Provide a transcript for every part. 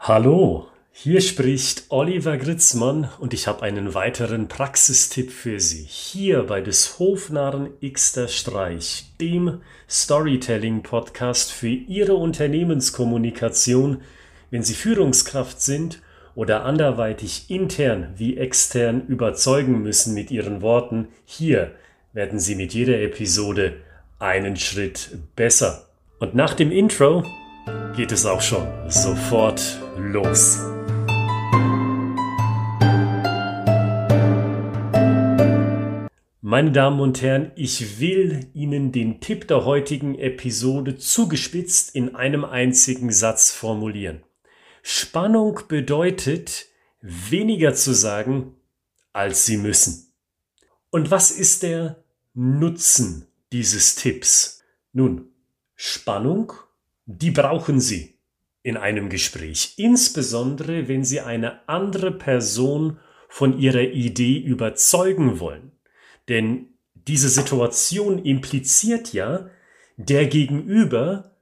Hallo, hier spricht Oliver Gritzmann und ich habe einen weiteren Praxistipp für Sie. Hier bei des Hofnarren Xter Streich, dem Storytelling-Podcast für Ihre Unternehmenskommunikation, wenn Sie Führungskraft sind oder anderweitig intern wie extern überzeugen müssen mit Ihren Worten. Hier werden Sie mit jeder Episode einen Schritt besser. Und nach dem Intro geht es auch schon sofort los. Meine Damen und Herren, ich will Ihnen den Tipp der heutigen Episode zugespitzt in einem einzigen Satz formulieren. Spannung bedeutet, weniger zu sagen, als Sie müssen. Und was ist der Nutzen dieses Tipps? Nun, Spannung die brauchen Sie in einem Gespräch, insbesondere wenn Sie eine andere Person von Ihrer Idee überzeugen wollen. Denn diese Situation impliziert ja, der Gegenüber,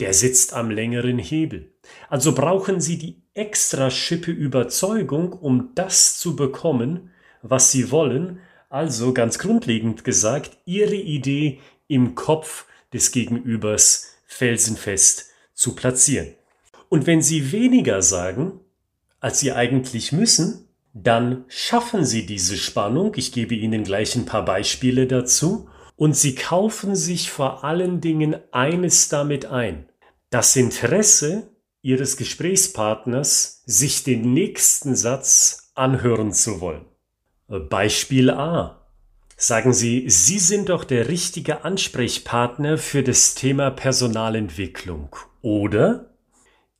der sitzt am längeren Hebel. Also brauchen Sie die extra Schippe Überzeugung, um das zu bekommen, was Sie wollen, also ganz grundlegend gesagt, Ihre Idee im Kopf des Gegenübers felsenfest zu platzieren. Und wenn Sie weniger sagen, als Sie eigentlich müssen, dann schaffen Sie diese Spannung. Ich gebe Ihnen gleich ein paar Beispiele dazu. Und Sie kaufen sich vor allen Dingen eines damit ein. Das Interesse Ihres Gesprächspartners, sich den nächsten Satz anhören zu wollen. Beispiel A. Sagen Sie, Sie sind doch der richtige Ansprechpartner für das Thema Personalentwicklung, oder?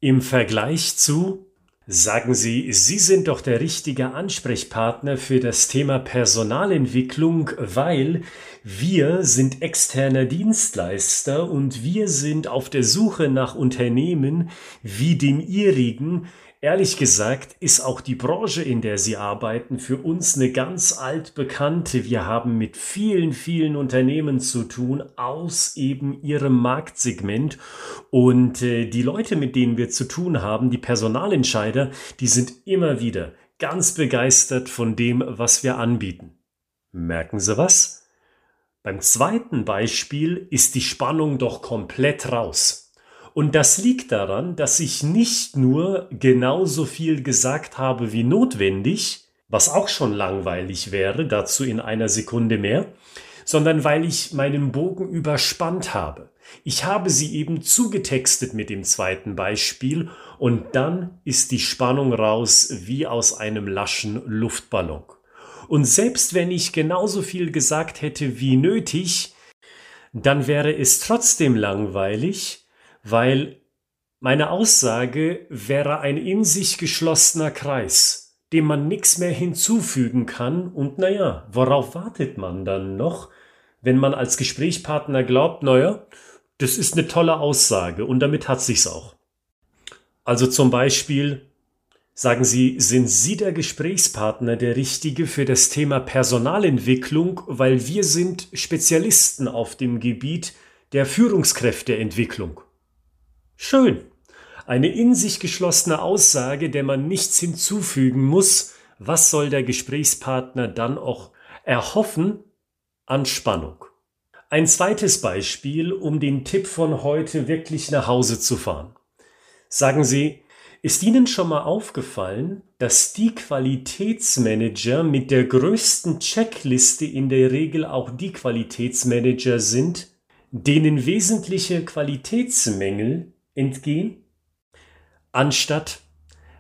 Im Vergleich zu, sagen Sie, Sie sind doch der richtige Ansprechpartner für das Thema Personalentwicklung, weil wir sind externer Dienstleister und wir sind auf der Suche nach Unternehmen wie dem Ihrigen, Ehrlich gesagt ist auch die Branche, in der Sie arbeiten, für uns eine ganz altbekannte. Wir haben mit vielen, vielen Unternehmen zu tun aus eben ihrem Marktsegment. Und äh, die Leute, mit denen wir zu tun haben, die Personalentscheider, die sind immer wieder ganz begeistert von dem, was wir anbieten. Merken Sie was? Beim zweiten Beispiel ist die Spannung doch komplett raus. Und das liegt daran, dass ich nicht nur genauso viel gesagt habe wie notwendig, was auch schon langweilig wäre, dazu in einer Sekunde mehr, sondern weil ich meinen Bogen überspannt habe. Ich habe sie eben zugetextet mit dem zweiten Beispiel und dann ist die Spannung raus wie aus einem laschen Luftballon. Und selbst wenn ich genauso viel gesagt hätte wie nötig, dann wäre es trotzdem langweilig, weil meine Aussage wäre ein in sich geschlossener Kreis, dem man nichts mehr hinzufügen kann und naja, worauf wartet man dann noch, wenn man als Gesprächspartner glaubt, naja, das ist eine tolle Aussage und damit hat sich's auch. Also zum Beispiel sagen Sie, sind Sie der Gesprächspartner der Richtige für das Thema Personalentwicklung, weil wir sind Spezialisten auf dem Gebiet der Führungskräfteentwicklung. Schön. Eine in sich geschlossene Aussage, der man nichts hinzufügen muss. Was soll der Gesprächspartner dann auch erhoffen an Spannung? Ein zweites Beispiel, um den Tipp von heute wirklich nach Hause zu fahren. Sagen Sie, ist Ihnen schon mal aufgefallen, dass die Qualitätsmanager mit der größten Checkliste in der Regel auch die Qualitätsmanager sind, denen wesentliche Qualitätsmängel entgehen? Anstatt,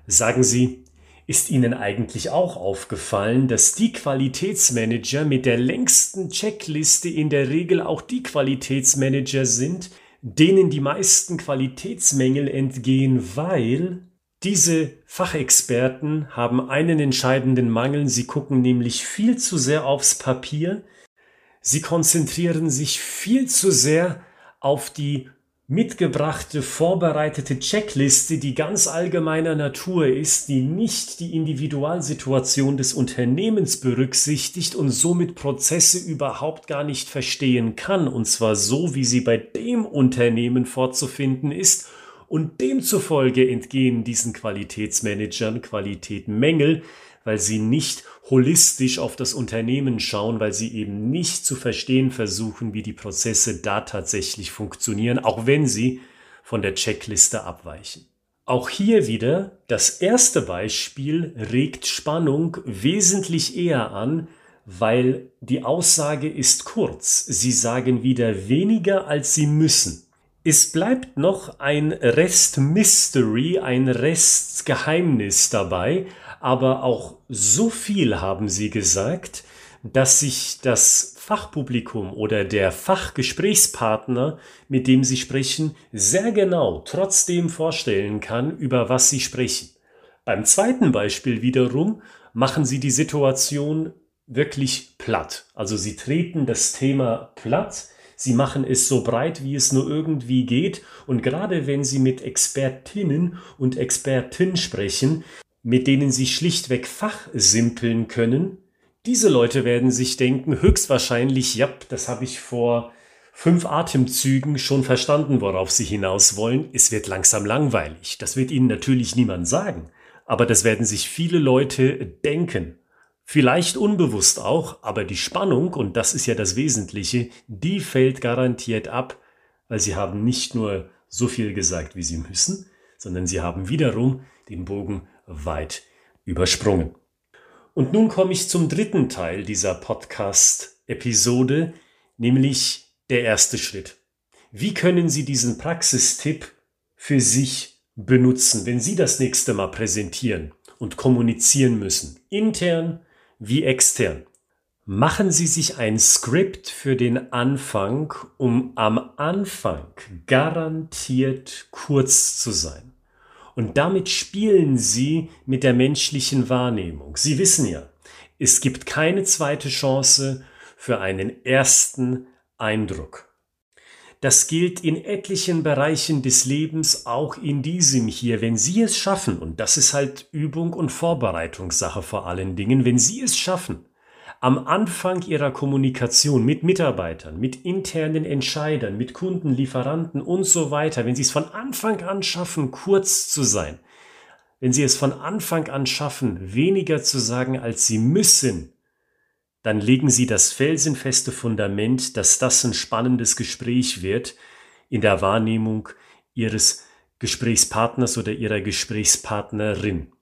sagen Sie, ist Ihnen eigentlich auch aufgefallen, dass die Qualitätsmanager mit der längsten Checkliste in der Regel auch die Qualitätsmanager sind, denen die meisten Qualitätsmängel entgehen, weil diese Fachexperten haben einen entscheidenden Mangel, sie gucken nämlich viel zu sehr aufs Papier, sie konzentrieren sich viel zu sehr auf die mitgebrachte, vorbereitete Checkliste, die ganz allgemeiner Natur ist, die nicht die Individualsituation des Unternehmens berücksichtigt und somit Prozesse überhaupt gar nicht verstehen kann, und zwar so, wie sie bei dem Unternehmen vorzufinden ist. Und demzufolge entgehen diesen Qualitätsmanagern Qualitätmängel, weil sie nicht holistisch auf das Unternehmen schauen, weil sie eben nicht zu verstehen versuchen, wie die Prozesse da tatsächlich funktionieren, auch wenn sie von der Checkliste abweichen. Auch hier wieder das erste Beispiel regt Spannung wesentlich eher an, weil die Aussage ist kurz. Sie sagen wieder weniger, als sie müssen. Es bleibt noch ein Rest Mystery, ein Rest Geheimnis dabei, aber auch so viel haben sie gesagt, dass sich das Fachpublikum oder der Fachgesprächspartner, mit dem sie sprechen, sehr genau trotzdem vorstellen kann, über was sie sprechen. Beim zweiten Beispiel wiederum machen sie die Situation wirklich platt. Also sie treten das Thema platt, sie machen es so breit, wie es nur irgendwie geht und gerade wenn sie mit Expertinnen und Experten sprechen, mit denen sie schlichtweg fachsimpeln können, diese Leute werden sich denken, höchstwahrscheinlich, ja, das habe ich vor fünf Atemzügen schon verstanden, worauf sie hinaus wollen. Es wird langsam langweilig. Das wird ihnen natürlich niemand sagen. Aber das werden sich viele Leute denken. Vielleicht unbewusst auch, aber die Spannung, und das ist ja das Wesentliche, die fällt garantiert ab, weil sie haben nicht nur so viel gesagt, wie sie müssen, sondern sie haben wiederum den Bogen weit übersprungen. Und nun komme ich zum dritten Teil dieser Podcast-Episode, nämlich der erste Schritt. Wie können Sie diesen Praxistipp für sich benutzen, wenn Sie das nächste Mal präsentieren und kommunizieren müssen, intern wie extern. Machen Sie sich ein Skript für den Anfang, um am Anfang garantiert kurz zu sein. Und damit spielen Sie mit der menschlichen Wahrnehmung. Sie wissen ja, es gibt keine zweite Chance für einen ersten Eindruck. Das gilt in etlichen Bereichen des Lebens, auch in diesem hier. Wenn Sie es schaffen, und das ist halt Übung und Vorbereitungssache vor allen Dingen, wenn Sie es schaffen, am Anfang Ihrer Kommunikation mit Mitarbeitern, mit internen Entscheidern, mit Kunden, Lieferanten und so weiter, wenn Sie es von Anfang an schaffen, kurz zu sein, wenn Sie es von Anfang an schaffen, weniger zu sagen, als Sie müssen, dann legen Sie das felsenfeste Fundament, dass das ein spannendes Gespräch wird in der Wahrnehmung Ihres Gesprächspartners oder Ihrer Gesprächspartnerin.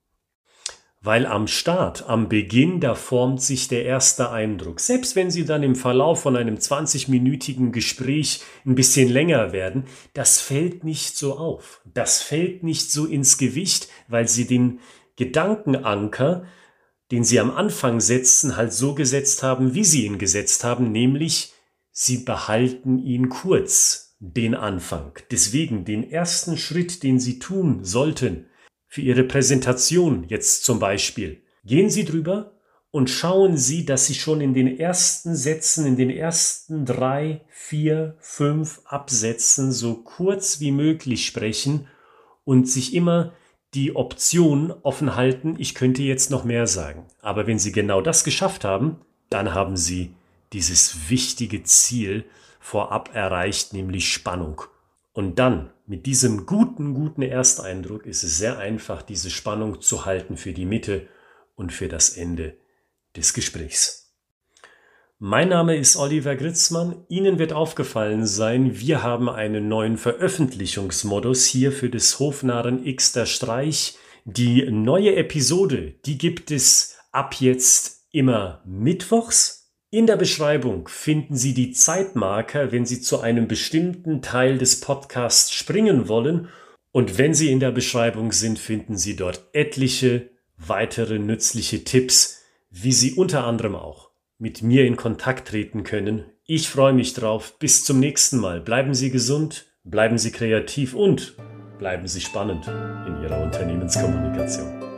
Weil am Start, am Beginn, da formt sich der erste Eindruck. Selbst wenn Sie dann im Verlauf von einem 20-minütigen Gespräch ein bisschen länger werden, das fällt nicht so auf. Das fällt nicht so ins Gewicht, weil Sie den Gedankenanker den sie am Anfang setzen, halt so gesetzt haben, wie sie ihn gesetzt haben, nämlich sie behalten ihn kurz, den Anfang. Deswegen den ersten Schritt, den sie tun sollten, für ihre Präsentation jetzt zum Beispiel, gehen Sie drüber und schauen Sie, dass Sie schon in den ersten Sätzen, in den ersten drei, vier, fünf Absätzen so kurz wie möglich sprechen und sich immer die Option offen halten, ich könnte jetzt noch mehr sagen. Aber wenn Sie genau das geschafft haben, dann haben Sie dieses wichtige Ziel vorab erreicht, nämlich Spannung. Und dann, mit diesem guten, guten Ersteindruck, ist es sehr einfach, diese Spannung zu halten für die Mitte und für das Ende des Gesprächs. Mein Name ist Oliver Gritzmann. Ihnen wird aufgefallen sein, wir haben einen neuen Veröffentlichungsmodus hier für des Hofnarren X der Streich. Die neue Episode, die gibt es ab jetzt immer mittwochs. In der Beschreibung finden Sie die Zeitmarker, wenn Sie zu einem bestimmten Teil des Podcasts springen wollen. Und wenn Sie in der Beschreibung sind, finden Sie dort etliche weitere nützliche Tipps, wie Sie unter anderem auch mit mir in Kontakt treten können. Ich freue mich drauf. Bis zum nächsten Mal. Bleiben Sie gesund, bleiben Sie kreativ und bleiben Sie spannend in Ihrer Unternehmenskommunikation.